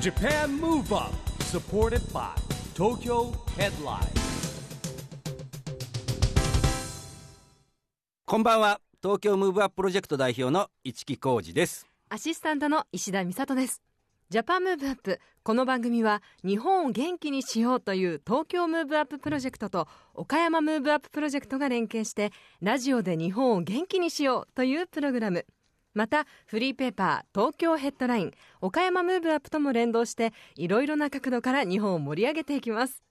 Japan Move Up supported by Tokyo Headline. こんばんは。東京ムーブアッププロジェクト代表の一木広治です。アシスタントの石田美里です。ジャパンムーブアップこの番組は日本を元気にしようという東京ムーブアッププロジェクトと岡山ムーブアッププロジェクトが連携してラジオで日本を元気にしようというプログラムまたフリーペーパー東京ヘッドライン岡山ムーブアップとも連動していろいろな角度から日本を盛り上げていきます。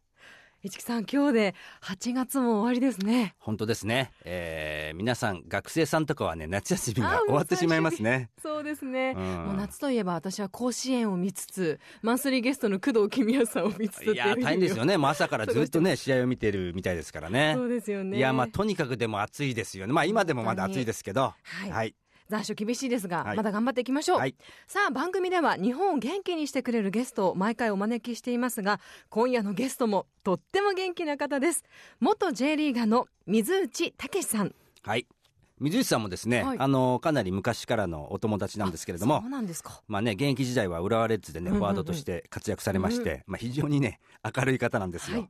市木さん今日で8月も終わりですね。本当ですね、えー、皆さん学生さんとかはね夏休みが終わってしまいますね。そうですね、うん。もう夏といえば私は甲子園を見つつマンスリーゲストの工藤公康さんを見つついや大変ですよね。もう朝からずっとね試合を見てるみたいですからね。そうですよね。いやまあとにかくでも暑いですよね。まあ今でもまだ暑いですけど。はい。はい、残暑厳しいですが、はい。まだ頑張っていきましょう、はい。さあ番組では日本を元気にしてくれるゲストを毎回お招きしていますが今夜のゲストもとっても元気な方です。元 J リーガーの水内武さん。はい。水内さんもですね、はい。あのかなり昔からのお友達なんですけれどもそうなんですか。まあね、現役時代は浦和レッズでね、うんうんうん。フォワードとして活躍されまして、まあ非常にね、明るい方なんですよ。はい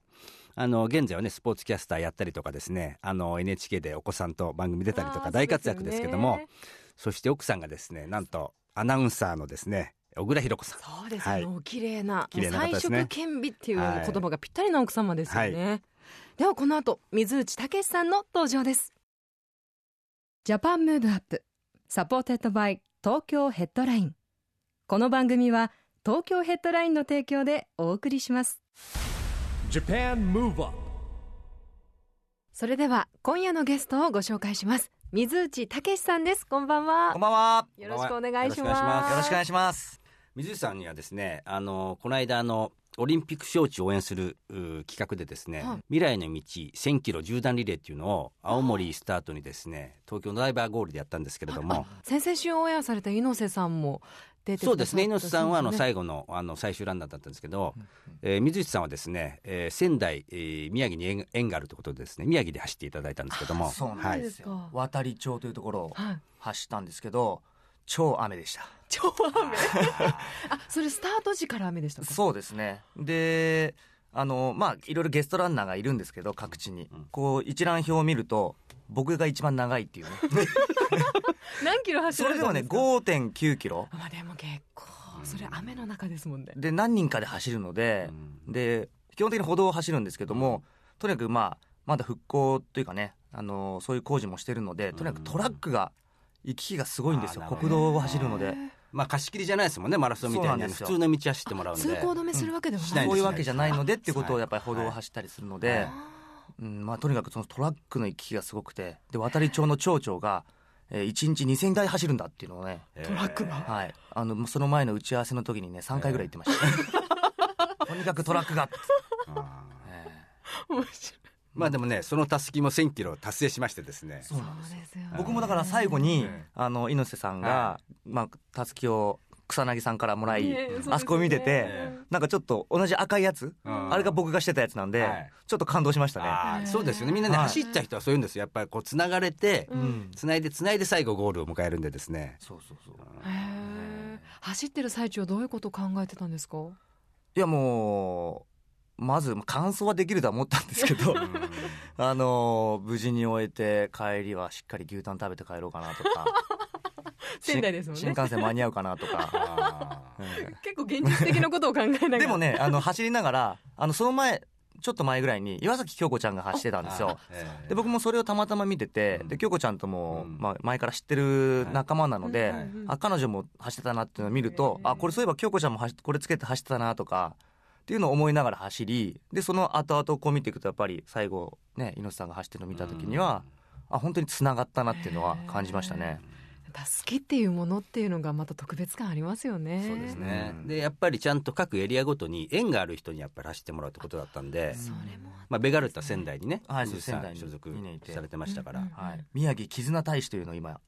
あの、現在はね、スポーツキャスターやったりとかですね、あの、NHK でお子さんと番組出たりとか大活躍ですけども、そねそして奥さんがですね、なんと、アナウンサーのですね、小倉弘子さん。そうですよ、はい。もう綺麗な綺麗な方ですね。兼備っていうはい。言葉がぴったりな奥様ですよね、ではこの後水内猛さんの登場です。ジャパンムーブアップ。サポーテッドバイ東京ヘッドライン。この番組は東京ヘッドラインの提供でお送りしますそれでは今夜のゲストをご紹介します。水内武さんです。こんばんは。こんばんは。よろしくお願いしまます。すよろしくお願いします。水内さんにはですね、あの、この間あの、オリンピック招致を応援するう企画でですね、はい。未来の道1000キロ縦断リレーっていうのを青森スタートにですね東京のダイバーゴールでやったんですけれども、先々週オンエアされた猪瀬さんも出てそうですね。猪瀬さんはあの後最後のあの最終ランナーだったんですけど、えー水内さんはですね、えー仙台、えー宮城に縁縁があるということでですね宮城で走っていただいたんですけども。そうなんはいですよ。はい。渡り町というところをはい。走ったんですけど、超雨でした。超雨？あそれスタート時から雨でしたか？そうですね。で、あの、まあ、いろいろゲストランナーがいるんですけど、各地に。こう、一覧表を見ると、僕が一番長いっていうね。何キロ走それでもんですか？5.9キロ。まあでも結構それ雨の中ですもんねで、何人かで走るので、で、基本的に歩道を走るんですけども、とにかくまあ、まだ復興というかね、あの、そういう工事もしてるので、とにかくトラックが、行き来がすごいんですよあーな。るほど国道を走るので。まあ貸し切りじゃないですもんねマラソンみたいに普通の道走ってもらうんで。通行止めするわけではない、しないですそういうわけじゃないのでっていうことをはい。やっぱり歩道を走ったりするので、うんまあ、とにかくそのトラックの行き来がすごくてで渡り町の町長が、えー、1日2000台走るんだっていうのをね、えー。トラックが？はい、あのその前の打ち合わせの時にね3回ぐらい言ってました、とにかくトラックが 面白い。ーまあでもねそのたすきも1000キロ達成しましてですね。そうなんですよー僕もだから最後に、えあの猪瀬さんが、はまあ、たすきを草薙さんからもらい、あそこを見てて、えなんかちょっと同じ赤いやつ、うん。あれが僕がしてたやつなんで、はい。ちょっと感動しましたね。そうですよね。みんなねはい。走った人はそういうんですよ。やっぱりこうつながれてうん。つないでつないで最後ゴールを迎えるんでですね。そうそうそう走ってる最中はどういうことを考えてたんですか？いやもうまず感想はできるとは思ったんですけどあの無事に終えて帰りはしっかり牛タン食べて帰ろうかなとか。仙台ですもんね。新幹線間に合うかなとか、あうん。結構現実的なことを考えながら。でもねあの走りながらあのその前ちょっと前ぐらいに岩崎京子ちゃんが走ってたんですよ。ーえーで僕もそれをたまたま見てて、うん。で京子ちゃんとも、うん。まあ、前から知ってる仲間なので、はいうんうんあ彼女も走ってたなっていうのを見ると、あこれそういえば京子ちゃんも走これつけて走ってたなとかっていうのを思いながら走りでその後々こう見ていくとやっぱり最後ね猪瀬さんが走ってるのを見た時には、あ本当につながったなっていうのは感じましたね。助けっていうものっていうのがまた特別感ありますよね。そうですね、うん。でやっぱりちゃんと各エリアごとに縁がある人にやっぱり走ってもらうってことだったんで、それもまあ、ベガルタ仙台にね、はい鈴木さん仙台に所属されてましたから、はい、宮城絆大使というのを今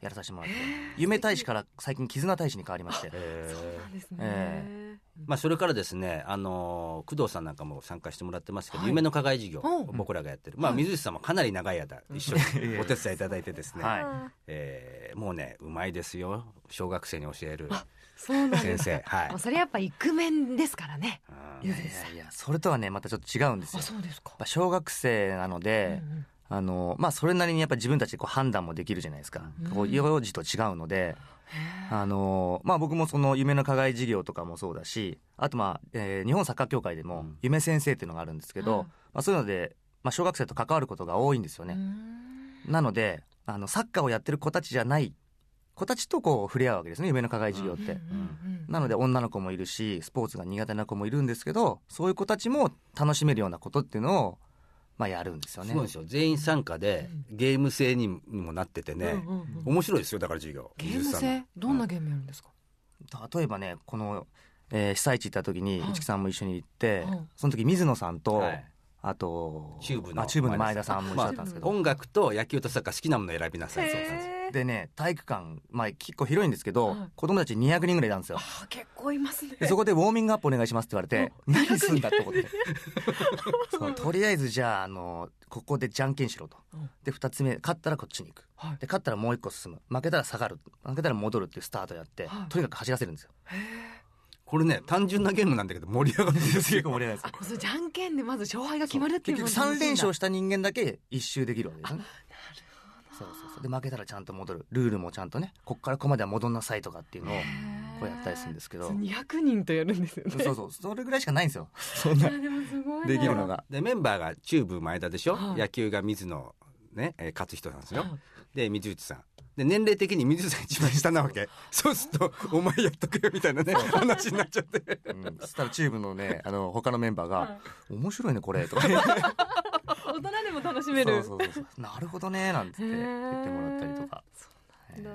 やらさせてもらって。夢大使から最近絆大使に変わりまして。えそうなんですね、えまあ、それからですね、あのー工藤さんなんかも参加してもらってますけど、はい。夢の課外事業、僕らがやってる、まあ、水内さんもかなり長い間、一緒にお手伝いいただいてですね、はい。えーもうね、うまいですよ、小学生に教えるそうなんです。先生、はい。もう。それやっぱイクメンですからね。うん。いやいやいやそれとはねまたちょっと違うんですよ。あそうですか。小学生なので、うんうん。あのまあそれなりにやっぱ自分たちでこう判断もできるじゃないですか、うん。こう幼児と違うので、あのまあ僕もその夢の課外事業とかもそうだしあとまあ、えー日本サッカー協会でもうん。夢先生っていうのがあるんですけど、うんまあ、そういうので、まあ、小学生と関わることが多いんですよね、なのであのサッカーをやってる子たちじゃない子たちとこう触れ合うわけですね夢の課外事業って、うんうんうん。なので女の子もいるしスポーツが苦手な子もいるんですけどそういう子たちも楽しめるようなことっていうのを、まあ、やるんですよね。すごいですよ。全員参加でゲーム性にもなっててね、うんうんうん。面白いですよだから授業。ゲーム性？のどんなゲームやるんですか？例えばねこの、えー被災地行った時にはい。一木さんも一緒に行って、はい。その時水野さんと、はいあとチューブのあチューブの前田さんも一緒だったんですけど、音楽と野球とサッカー好きなもの選びなさい。そうですでね体育館、まあ、結構広いんですけど、はい。子供たち200人ぐらいいたんですよ。あ結構いますね。でそこでウォーミングアップお願いしますって言われてお何すんだって思ってそうとりあえずじゃああのここでじゃんけんしろと。うんで2つ目勝ったらこっちに行く。はい。で勝ったらもう1個進む。負けたら下がる。負けたら戻るっていうスタートやって、はい。とにかく走らせるんですよこれね単純なゲームなんだけど盛り上がるんです結盛り上がるんですよ。あそれじゃんけんでまず勝敗が決まるっていう結局3連勝した人間だけ一周できるわけですよねそうそうそう。で負けたらちゃんと戻る。ルールもちゃんとねこっからここまでは戻んなさいとかっていうのをこうやったりするんですけど。そう200人とやるんですよね。そうそう。それぐらいしかないんですよ。そんなあでもすごいな。できるのが。でメンバーがチューブ前田でしょ、はい。野球が水野ね、えー勝人なんですよ、はい。で水内さんで年齢的に水内さんが一番下なわけ。そうすると「お前やっとくよ」みたいなね話になっちゃって。うん。そしたらチームのね あの他のメンバーはが「面白いねこれ」とか。言って大人でも楽しめる。そうそうそうそう。なるほどねなんて言ってもらったりとか。だ。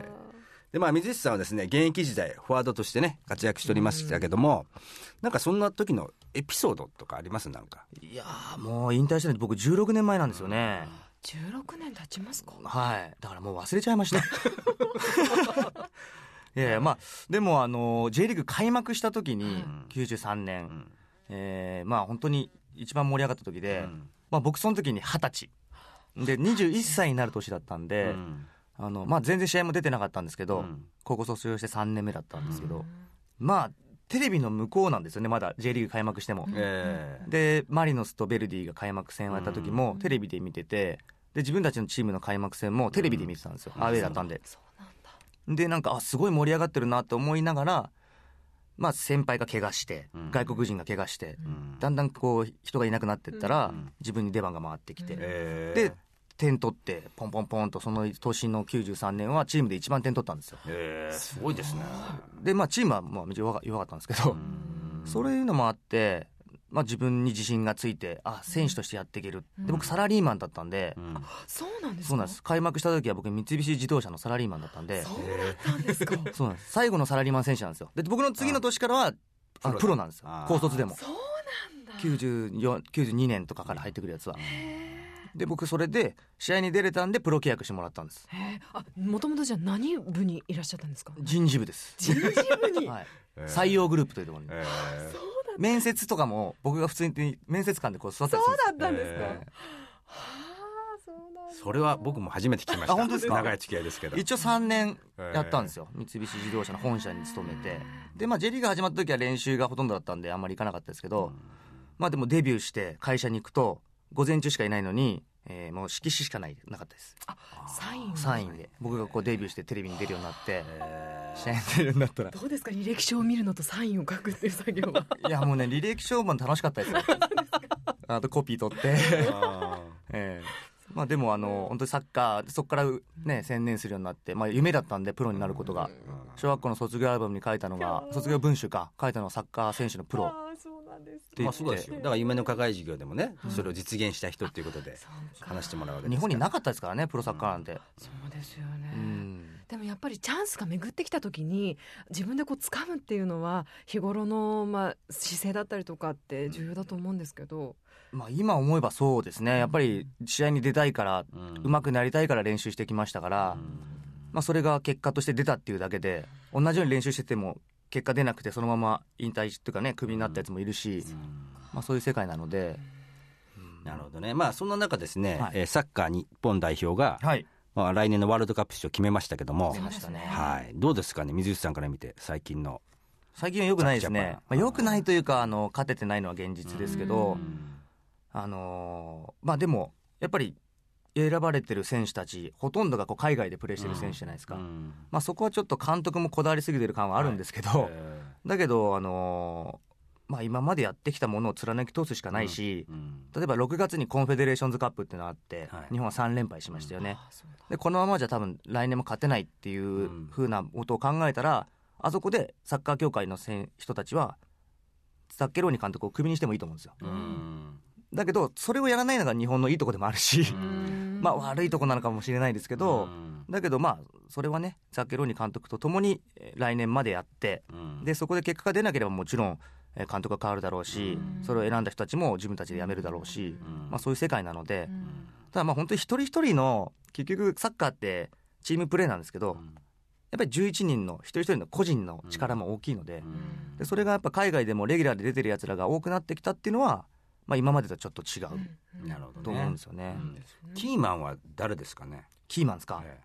でまあ水内さんはですね現役時代フォワードとしてね活躍しておりましたけども、なんかそんな時のエピソードとかあります？なんか。いやーもう引退したの僕16年前なんですよね16年経ちますか？はい。だからもう忘れちゃいました。いやいやまあでもあの J リーグ開幕した時にん。93年、ん。えーまあ本当に一番盛り上がった時で、うん。まあ、僕その時に二十歳。で21歳。になる年だったんで、うん。あのまあ、全然試合も出てなかったんですけど、うん。高校卒業して3年目だったんですけど、まあテレビの向こうなんですよね。まだ J リーグ開幕しても。えーでマリノスとベルディが開幕戦をやった時もうん。テレビで見ててで自分たちのチームの開幕戦もテレビで見てたんですよ、アウェーだったんで。そうなんだ。でなんかあすごい盛り上がってるなと思いながら、まあ、先輩が怪我して、うん。外国人が怪我して、うん。だんだんこう人がいなくなってったら、うん。自分に出番が回ってきて、で点取ってポンポンポンとその年の93年はチームで一番点取ったんですよ。えーすごいですね。でまあチームはまあ弱か弱かったんですけど、そういうのもあって、まあ、自分に自信がついてあ選手としてやっていける、うん。で僕サラリーマンだったんで、うん。そうなんですか？そうなんです。開幕した時は僕三菱自動車のサラリーマンだったんでそうだったんですか？そうなんです。最後のサラリーマン選手なんですよ。で僕の次の年からはあのプロなんですよ。高卒でも。そうなんだ。94 92年とかから入ってくるやつはで僕それで試合に出れたんでプロ契約してもらったんです。あもともとじゃあ何部にいらっしゃったんですか？人事部です、人事部に？はい、えー。採用グループというところに。えー。そうだ。面接とかも僕が普通に面接官でこう座ったりすそうだったんですか、えはあそうなんだ。それは僕も初めて聞きました。あ本当ですか？長い付き合いですけど。一応3年やったんですよ、三菱自動車の本社に勤めて。でまあ J リーグ始まった時は練習がほとんどだったんであんまり行かなかったですけど、まあでもデビューして会社に行くと午前中しかいないのに、えーもう色紙しかないなかったです。サインをサインで。僕がこうデビューしてテレビに出るようになってえ試合に出るようになったら。どうですか履歴書を見るのとサインを書くっていう作業は。いやもうね履歴書も楽しかったですよ。あとコピー取って。ー。あ ええ。まあでもあの本当にサッカーそこからね専念するようになって、まあ、夢だったんでプロになることが。小学校の卒業アルバムに書いたのが卒業文集か。書いたのはサッカー選手のプロなんです。あそうですよだから夢の課外事業でもねそれを実現した人っていうことで話してもらうわけです日本になかかったですからねプロサッカーなんて、そうですよね、うん。でもやっぱりチャンスが巡ってきた時に自分でこう掴むっていうのは日頃のまあ姿勢だったりとかって重要だと思うんですけど、まあ、今思えばそうですね。やっぱり試合に出たいからうん。上手くなりたいから練習してきましたから、まあ、それが結果として出たっていうだけで同じように練習してても結果出なくてそのまま引退っていうかねクビになったやつもいるし、まあ、そういう世界なので、なるほどね、まあ、そんな中ですね、はい。えーサッカー日本代表が、はい。まあ、来年のワールドカップ出場を決めましたけども。出、ましたね。はい、どうですかね、水内さんから見て、最近の。最近は良くないですね。まあ、良くないというかあの勝ててないのは現実ですけど、うん。あのーまあでもやっぱり選ばれてる選手たちほとんどがこう海外でプレーしてる選手じゃないですか、うんまあ、そこはちょっと監督もこだわりすぎてる感はあるんですけど、えだけど、あのーまあ、今までやってきたものを貫き通すしかないし、ーうん。例えば6月にコンフェデレーションズカップっていうのがあって、はい。日本は3連敗しましたよね、でこのままじゃ多分来年も勝てないっていうふうなことを考えたら、あそこでサッカー協会のせん人たちはザッケローニ監督をクビにしてもいいと思うんですよ。うんだけどそれをやらないのが日本のいいとこでもあるし、うん。まあ悪いとこなのかもしれないですけど、うん。だけどまあそれはねザッケローニ監督と共にえー来年までやってうん。でそこで結果が出なければもちろんえー監督が変わるだろうし、うん。それを選んだ人たちも自分たちで辞めるだろうし、うん。まあ、そういう世界なので、うん。ただまあ本当に一人一人の結局サッカーってチームプレーなんですけど、やっぱり11人の一人一人の個人の力も大きいので,、うん。でそれがやっぱ海外でもレギュラーで出てるやつらが多くなってきたっていうのは、まあ、今までとちょっと違う。なるほどね。と思うんですよね。うん。キーマンは誰ですかね？キーマンですか、え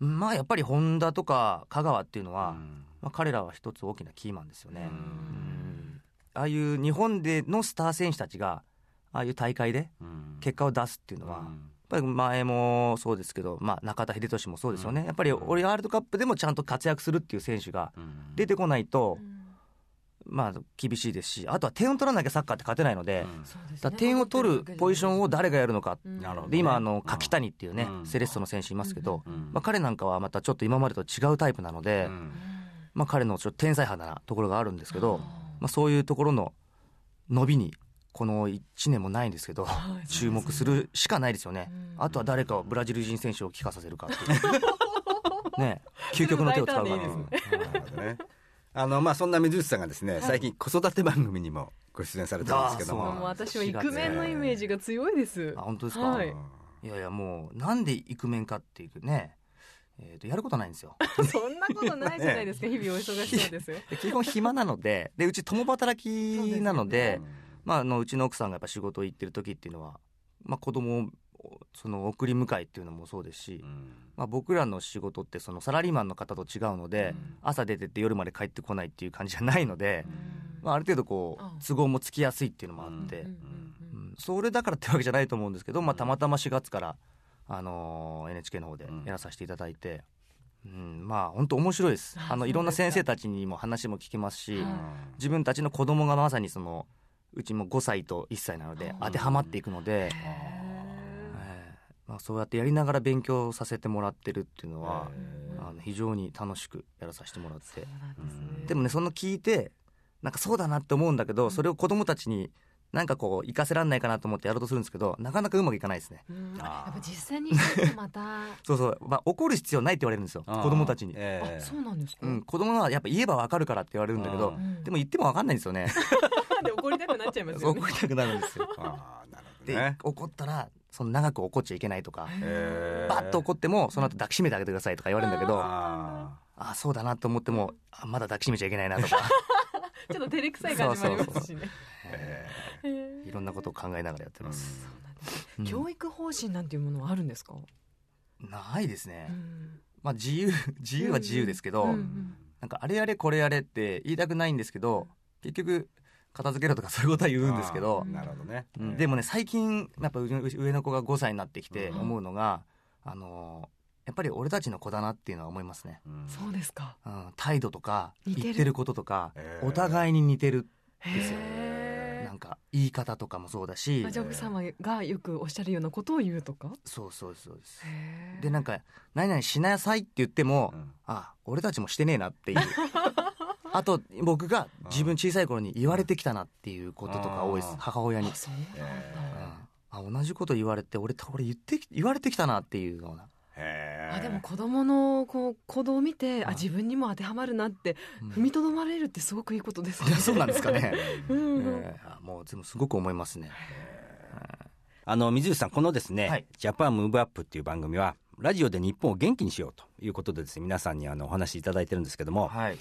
まあやっぱり本田とか香川っていうのえは、うん。まあ、彼らは一つ大きなキーマンですよね。うん。うん。ああいう日本でのスター選手たちがああいう大会でうん。結果を出すっていうのは、うん。やっぱり前もそうですけど、まあ、中田英寿もそうですよね、やっぱりオリワールドカップでもちゃんと活躍するっていう選手がうん。出てこないとう、んまあ、厳しいですし、あとは点を取らなきゃサッカーって勝てないので、うん。点を取るポジションを誰がやるのか、うん。で今あの、柿谷っていうね、うん。セレッソの選手いますけど、うん。まあ、彼なんかはまたちょっと今までと違うタイプなので、うん。まあ、彼のちょっと天才派なところがあるんですけど、まあ、そういうところの伸びに、この1年もないんですけど、はい。注目するしかないですよね。うん。あとは誰かをブラジル人選手を帰化させるかっていう。ね。究極の手を使うかな。あのまあそんな水内さんがですね、最近子育て番組にもご出演されてるんですけどあももう私はイクメンのイメージが強いです。あ本当ですか、はい。い、やいやもうなんでイクメンかっていうね、えー、とやることないんですよ。そんなことないじゃないですか。日々お忙しそうです。よで基本暇なのででうち共働きなのでそうまあ、あのうちの奥さんがやっぱ仕事行ってる時っていうのは、まあ、子供をその送り迎えっていうのもそうですし、うん。まあ、僕らの仕事ってそのサラリーマンの方と違うので、うん。朝出てって夜まで帰ってこないっていう感じじゃないので、まあ、ある程度こあう都合もつきやすいっていうのもあって、うん。うん。うんそれだからってわけじゃないと思うんですけど、まあ、たまたま4月から、あのー NHK の方でやらさせていただいて、うん。まあ本当面白いです。ああのいろんな先生たちにも話も聞けますし、はい。自分たちの子供がまさにそのうちも5歳と1歳なのでうん当てはまっていくので、まあ、そうやってやりながら勉強させてもらってるっていうのは、ー。あの非常に楽しくやらさせてもらって。ね。でもねその聞いてなんかそうだなって思うんだけどそれを子供たちになんかこう活かせらんないかなと思ってやろうとするんですけどなかなかうまくいかないですね。やっぱ実際にまた。そうそう、まあ、怒る必要ないって言われるんですよ。子供たちに、ええ。あそうなんですか？うん、子供はやっぱ言えばわかるからって言われるんだけどでも言ってもわかんないんですよね。で怒りたくなっちゃいますよね。怒りたくなるんですよ。ああなるほどで、ね。怒ったらその長く怒っちゃいけないとかええバッと怒ってもその後抱きしめてあげてくださいとか言われるんだけどああそうだなと思ってもあまだ抱きしめちゃいけないなとか。ちょっと照れくさい感じもありますしね。いろんなことを考えながらやってます、うん教育方針なんていうものはあるんですか？ないですね、うん。まあ自由 自由は自由ですけど、うんうんなんかあれやれこれやれって言いたくないんですけど結局片付けろとかそういうことは言うんですけどなるほどね。うん。でもね最近やっぱ上上の子が5歳になってきてうん。思うのが、あのーやっぱり俺たちの子だなっていうのは思いますね、うん。そうですか。うん、態度とか似てる。言ってることとかお互いに似てるですよ。へなんか言い方とかもそうだし。じゃあ奥様がよくおっしゃるようなことを言うとか？そうそうそうです。へー。でなんか「何々しなさい」って言っても、うん。あ俺たちもしてねえなっていう あと僕が自分小さい頃に言われてきたなっていうこととか多いです。母親に。あそうなんあ同じこと言われて俺俺言ってき言われてきたなっていうような、へえあでも子供のこう行動を見てあはい自分にも当てはまるなってうん。踏みとどまれるってすごくいいことですいやそうなんですかね、うえ。んもうでもすごく思いますね。あの水内さんこのですね、はい。ジャパンムーブアップっていう番組はラジオで日本を元気にしようということでですね皆さんにあのお話しいただいてるんですけども、はい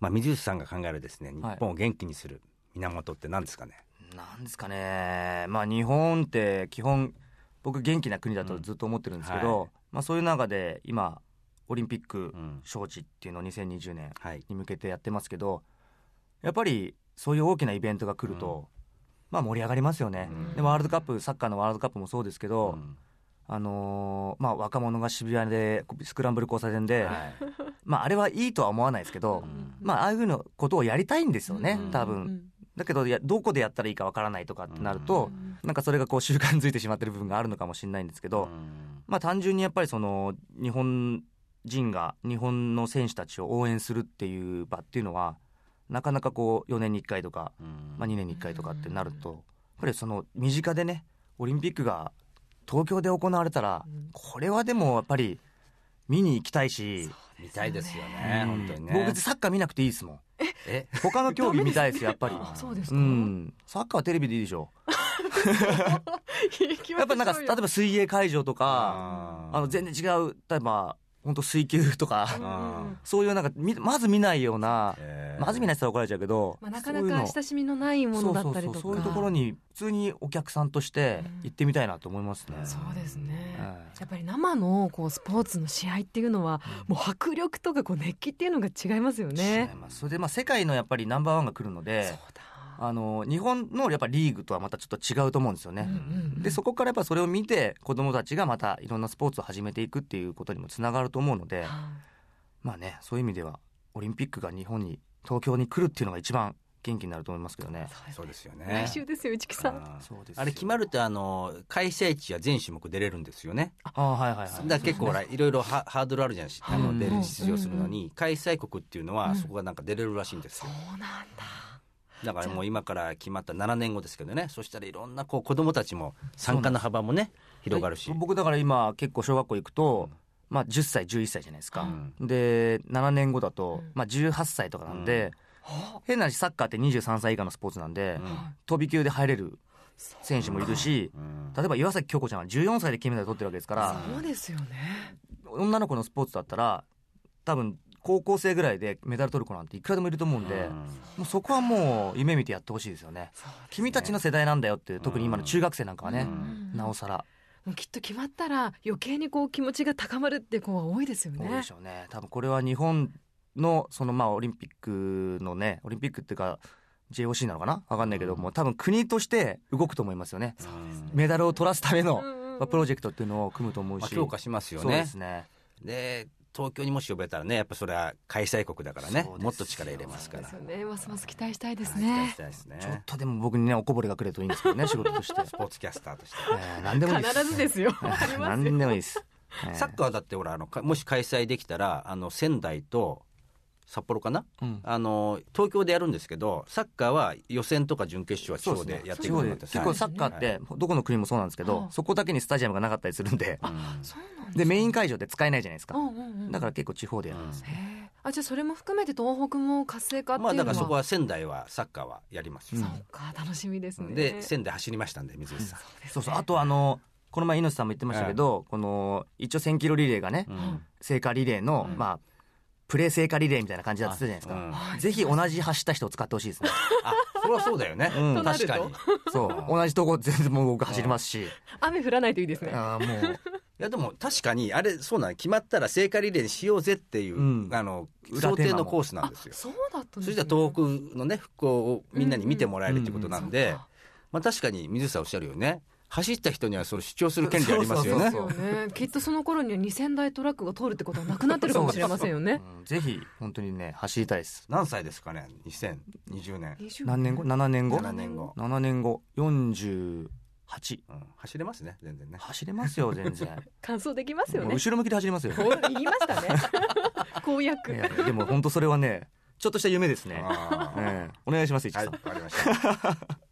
まあ、水内さんが考えるですね日はい。本を元気にする源って何ですかね、なんですかね、まあ、日本って基本、僕、元気な国だとずっと思ってるんですけど、うんはい。まあ、そういう中で今、オリンピックうん。招致っていうのを2020年はい。に向けてやってますけど、やっぱりそういう大きなイベントが来ると、まあ、盛り上がりますよね、うん。でワールドカップ、サッカーのワールドカップもそうですけど、うん。あのーまあ、若者が渋谷でスクランブル交差点で、はいまあ、あれはいいとは思わないですけど、うん。まあ、ああいうのことをやりたいんですよね、うん。多分。だけどどこでやったらいいかわからないとかってなると、なんかそれがこう習慣づいてしまってる部分があるのかもしれないんですけど、うん。まあ単純にやっぱりその日本人が日本の選手たちを応援するっていう場っていうのはなかなかこう4年に1回とか、うん。まあ、2年に1回とかってなるとやっぱりその身近でねオリンピックが東京で行われたらこれはでもやっぱり見に行きたいし、見たいですよねうん本当にね。僕別にサッカー見なくていいですもん。え？他の競技見たいですやっぱり。あそうですうか、ん、サッカーはテレビでいいでしょ。うよ。やっぱなんか例えば水泳会場とかああの全然違う例えば本当水球とか。あ そういうなんかみまず見ないようなえー。まず見ない人は怒られちゃうけど、まあ、なかなそういうの。か親しみのないものだったりとか。そういうところに普通にお客さんとして行ってみたいなと思いますね。そうですね、はいやっぱり生のこうスポーツの試合っていうのは、もう迫力とかこう熱気っていうのが違いますよね。違います。それでまあ世界のやっぱりナンバーワンが来るのそうでだ。あの日本のやっぱリーグとはまたちょっと違うと思うんですよね。うんうんうん。でそこからやっぱそれを見て子どもたちがまたいろんなスポーツを始めていくっていうことにもつながると思うので、はい。まあねそういう意味ではオリンピックが日本に東京に来るっていうのが一番元気になると思いますけどね。そうですよね。来週ですよ内木さん。あーそうですよ。あれ決まるとあの開催地は全種目出れるんですよね。あはいはいはい。だから結構ほらいろいろハハードルあるじゃないですかあうんの出る出場するのに。開催国っていうのうん。はそこがなんか出れるらしいんですそうよなんだ。だからもう今から決まった7年後ですけどね。そしたらいろんなこう子供たちも参加の幅もね広がるし。僕だから今結構小学校行くと、まあ10歳11歳じゃないですか、うで7年後だとうん、まあ18歳とかなんで、変な話サッカーって23歳以下のスポーツなんで、うん。飛び級で入れる選手もいるしうん。例えば岩崎恭子ちゃんは14歳で金メダル取ってるわけですからそうですよね。女の子のスポーツだったら多分高校生ぐらいでメダル取る子なんていくらでもいると思うんで、うん。もうそこはもう夢見てやってほしいですよね。君たちの世代なんだよって特に今の中学生なんかはね、うん。なおさら。もうきっと決まったら余計にこう気持ちが高まるって子は多いですよね。多いでしょうね。多分これは日本のそのまあオリンピックのねオリンピックっていうか JOC なのかな？分かんないけども多分国として動くと思いますよね。メダルを取らすためのプロジェクトっていうのを組むと思うまあし、強化しますよそうでねすね。で東京にもし呼べたらねやっぱそれは開催国だからねもっと力入れますから。ですよね。ますます期待したいです期待ねし。たいですね。ちょっとでも僕にねおこぼれがくれるといいんですけどね仕事として、スポーツキャスターとして。えー何でもいいです。必ずですよ。何でもいいです、えー。サッカーだってほらあのかもし開催できたらあの仙台と札幌かな？うん。あの東京でやるんですけどサッカーは予選とか準決勝は地方でやっていくことになって結構サッカーってどこの国もそうなんですけど、はい。そこだけにスタジアムがなかったりするんで、そうなんですでメイン会場って使えないじゃないですか、うんうんうん。だから結構地方でやるんです、へえあじゃあそれも含めて東北も活性化っていうのは、まあだからそこは仙台はサッカーはやります。よ、そうか楽しみですね。で仙台走りましたんで水内さん、そうそうあとあのこの前猪瀬さんも言ってましたけど、この一応1000キロリレーがね、うん。聖火リレーの、まあプレー聖火リレーみたいな感じだって言ってたじゃないですか、うん。ぜひ同じ走った人を使ってほしいですね。あそれはそうだよね、うん。確かに。いそう。同じとこ全然もう僕走りますし、雨降らないといいですね。あーもう。やでも確かにあれそうなの決まったら聖火リレーにしようぜっていう、うん。あの想定のコースなんですよ。そうだったんですね。そしたら東北のね復興をみんなに見てもらえるっていうことなんで、そうか。まあ、確かに水内さんおっしゃるよね走った人にはそれ主張する権利ありますよね。きっとその頃には2000台トラックが通るってことはなくなってるかもしれませんよね。うん。ぜひ本当にね走りたいです。何歳ですかね？2020年、20何年後？7年後？7年後、7年後。48うん、走れますね。全然ね。走れますよ全然。完走できますよね。後ろ向きで走りますよ。言いましたね。公約。でも本当それはねちょっとした夢ですね、ええ。お願いします市はい、さん。わかりました。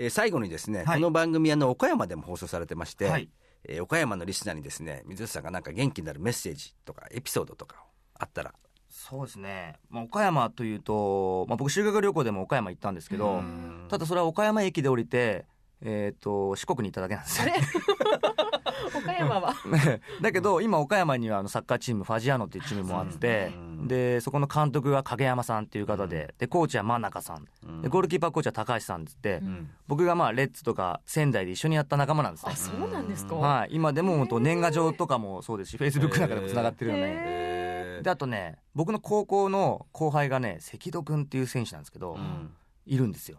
えー最後にですね、はい。この番組あの岡山でも放送されてまして、はい。えー岡山のリスナーにですね水内さんがなんか元気になるメッセージとかエピソードとかあったら、そうですね、まあ、岡山というと、まあ、僕修学旅行でも岡山行ったんですけど、うん。ただそれは岡山駅で降りて、えー、と四国に行っただけなんですよ 岡山は。だけど今岡山にはあのサッカーチームファジアーノっていうチームもあって、うん。でそこの監督が影山さんっていう方ででコーチは真中さん。でゴールキーパーコーチは高橋さんっつって、うん。僕がまあレッツとか仙台で一緒にやった仲間なんですねあ、そうなんですか。はい、今でも本当年賀状とかもそうですしフェイスブックなんかでもつながってるよね、であとね僕の高校の後輩がね関戸君っていう選手なんですけど、うん。いるんですよ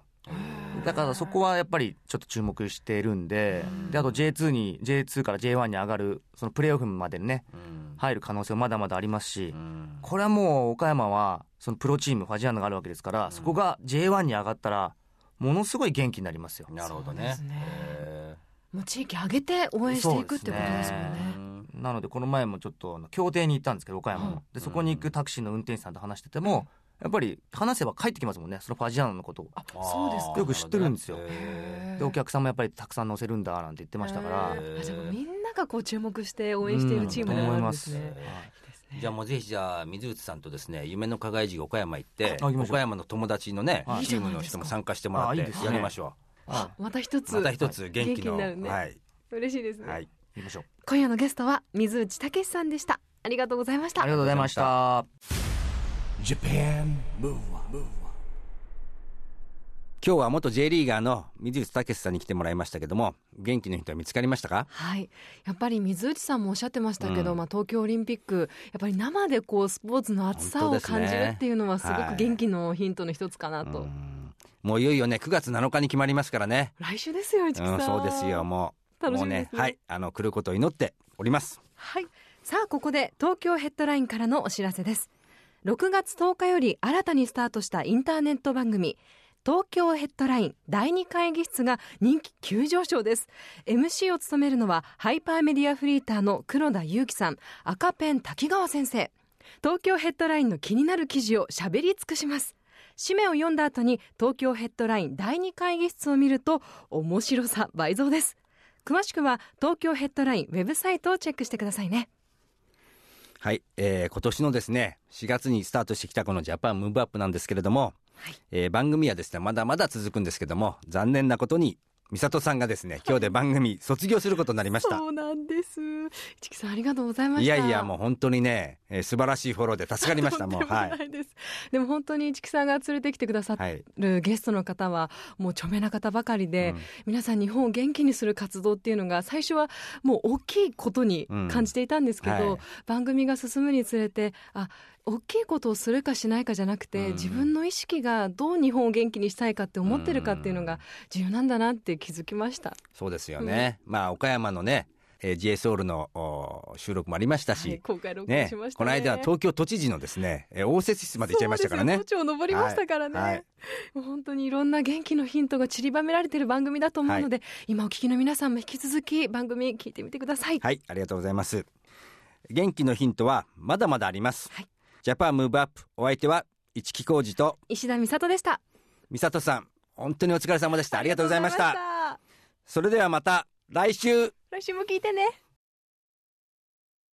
だからそこはやっぱりちょっと注目してるんでであと J2 に J2 から J1 に上がるそのプレーオフまでねうん。入る可能性もまだまだありますしうん。これはもう岡山はそのプロチームファジアンヌがあるわけですからそこが J1 に上がったらものすごい元気になりますよ。なるほどね。もう地域上げて応援していくってことですもんーね。うんなのでこの前もちょっと協定に行ったんですけど岡山はいのでそこに行くタクシーの運転手さんと話しててもやっぱり話せば帰ってきますもんね。そのファジアンヌのことを。あ、そうですか。よく知ってるんですよ。へでお客さんもやっぱりたくさん乗せるんだなんて言ってましたから。あじゃあもうみんながこう注目して応援しているチームですね。うん。ですね。じゃあもうぜひじゃあ水内さんとですね夢の課外授業岡山行って岡山の友達のねはい。チームの人も参加してもらってやりましょあまた一つ。うまた一つ元気の元気になるね。はい。嬉しいですね、はい。行きましょう。今夜のゲストは水内武さんでした。ありがとうございました。ありがとうございました。Japan Move Up, 今日は元 J リーガーの水内武さんに来てもらいましたけども元気の人は見つかりましたか？はい、やっぱり水内さんもおっしゃってましたけど、うん。まあ、東京オリンピックやっぱり生でこうスポーツの熱さを感じるっていうのはすごはいく元気のヒントの一つかなと、うん。もういよいよね9月7日に決まりますからね。来週ですよ市木さん、うんそうですよ。もう楽しみですね。もうねはい。あの来ることを祈っております。はい。さあここで東京ヘッドラインからのお知らせです6月10日より新たにスタートしたインターネット番組東京ヘッドライン第2会議室が人気急上昇です。MC を務めるのはハイパーメディアフリーターの黒田祐樹さん赤ペン滝川先生。東京ヘッドラインの気になる記事を喋り尽くします。紙面を読んだ後に東京ヘッドライン第2会議室を見ると面白さ倍増です。詳しくは東京ヘッドラインウェブサイトをチェックしてくださいね。はい、えー今年のですね4月にスタートしてきたこのジャパンムーブアップなんですけれども、えー番組はですねまだまだ続くんですけども残念なことに美里さんがですね今日で番組卒業することになりました。そうなんです。市木さんありがとうございました。いやいやもう本当にね、えー素晴らしいフォローで助かりましたもう。はい。でも本当に市木さんが連れてきてくださるゲストの方はもう著名な方ばかりで、うん。皆さん日本を元気にする活動っていうのが最初はもう大きいことに感じていたんですけど、うんはい。番組が進むにつれてあ大きいことをするかしないかじゃなくて、うん。自分の意識がどう日本を元気にしたいかって思ってるかっていうのが重要なんだなって気づきました。そうですよね、まあ岡山のね、えー、J ソウルのお収録もありましたし、はい、公開録音ねしましたね。この間は東京都知事のですね、えー応接室まで行っちゃいましたからね都庁登りましたからね、はいはいもう本当にいろんな元気のヒントが散りばめられている番組だと思うので、今お聞きの皆さんも引き続き番組聞いてみてください、はい、ありがとうございます。元気のヒントはまだまだあります。はいジャパンムーブアップ、お相手は一木広治と石田美里でした美里さん、本当にお疲れ様でした。ありがとうございました。それではまた来週。来週も聞いてね。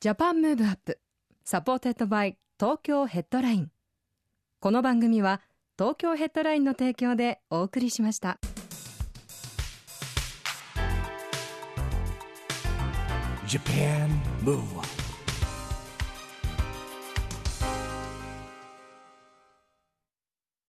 Japan Move Up supported by Tokyo Headline この番組は東京ヘッドラインの提供でお送りしました。Japan Move